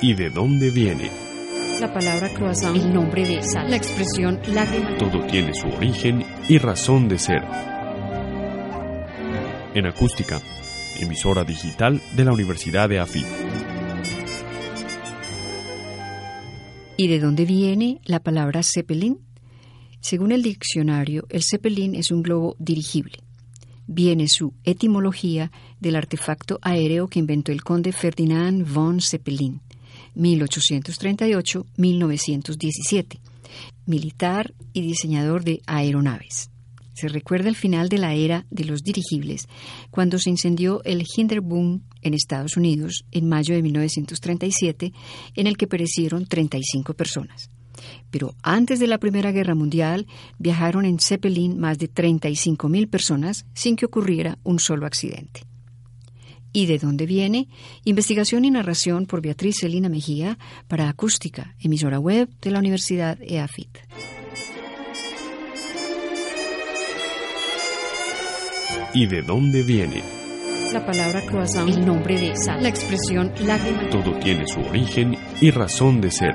¿Y de dónde viene? La palabra croissant, el nombre de sal, la expresión lágrima. Todo tiene su origen y razón de ser. En acústica, emisora digital de la Universidad de AFIT. ¿Y de dónde viene la palabra Zeppelin? Según el diccionario, el Zeppelin es un globo dirigible. Viene su etimología del artefacto aéreo que inventó el conde Ferdinand von Zeppelin 1838-1917, militar y diseñador de aeronaves. Se recuerda el final de la era de los dirigibles, cuando se incendió el Hindenburg en Estados Unidos en mayo de 1937, en el que perecieron 35 personas. Pero antes de la Primera Guerra Mundial viajaron en Zeppelin más de 35.000 personas sin que ocurriera un solo accidente. ¿Y de dónde viene? Investigación y narración por Beatriz Celina Mejía para Acústica, emisora web de la Universidad EAFIT. ¿Y de dónde viene? La palabra croissant, el nombre de sal, la expresión lágrima. Todo tiene su origen y razón de ser.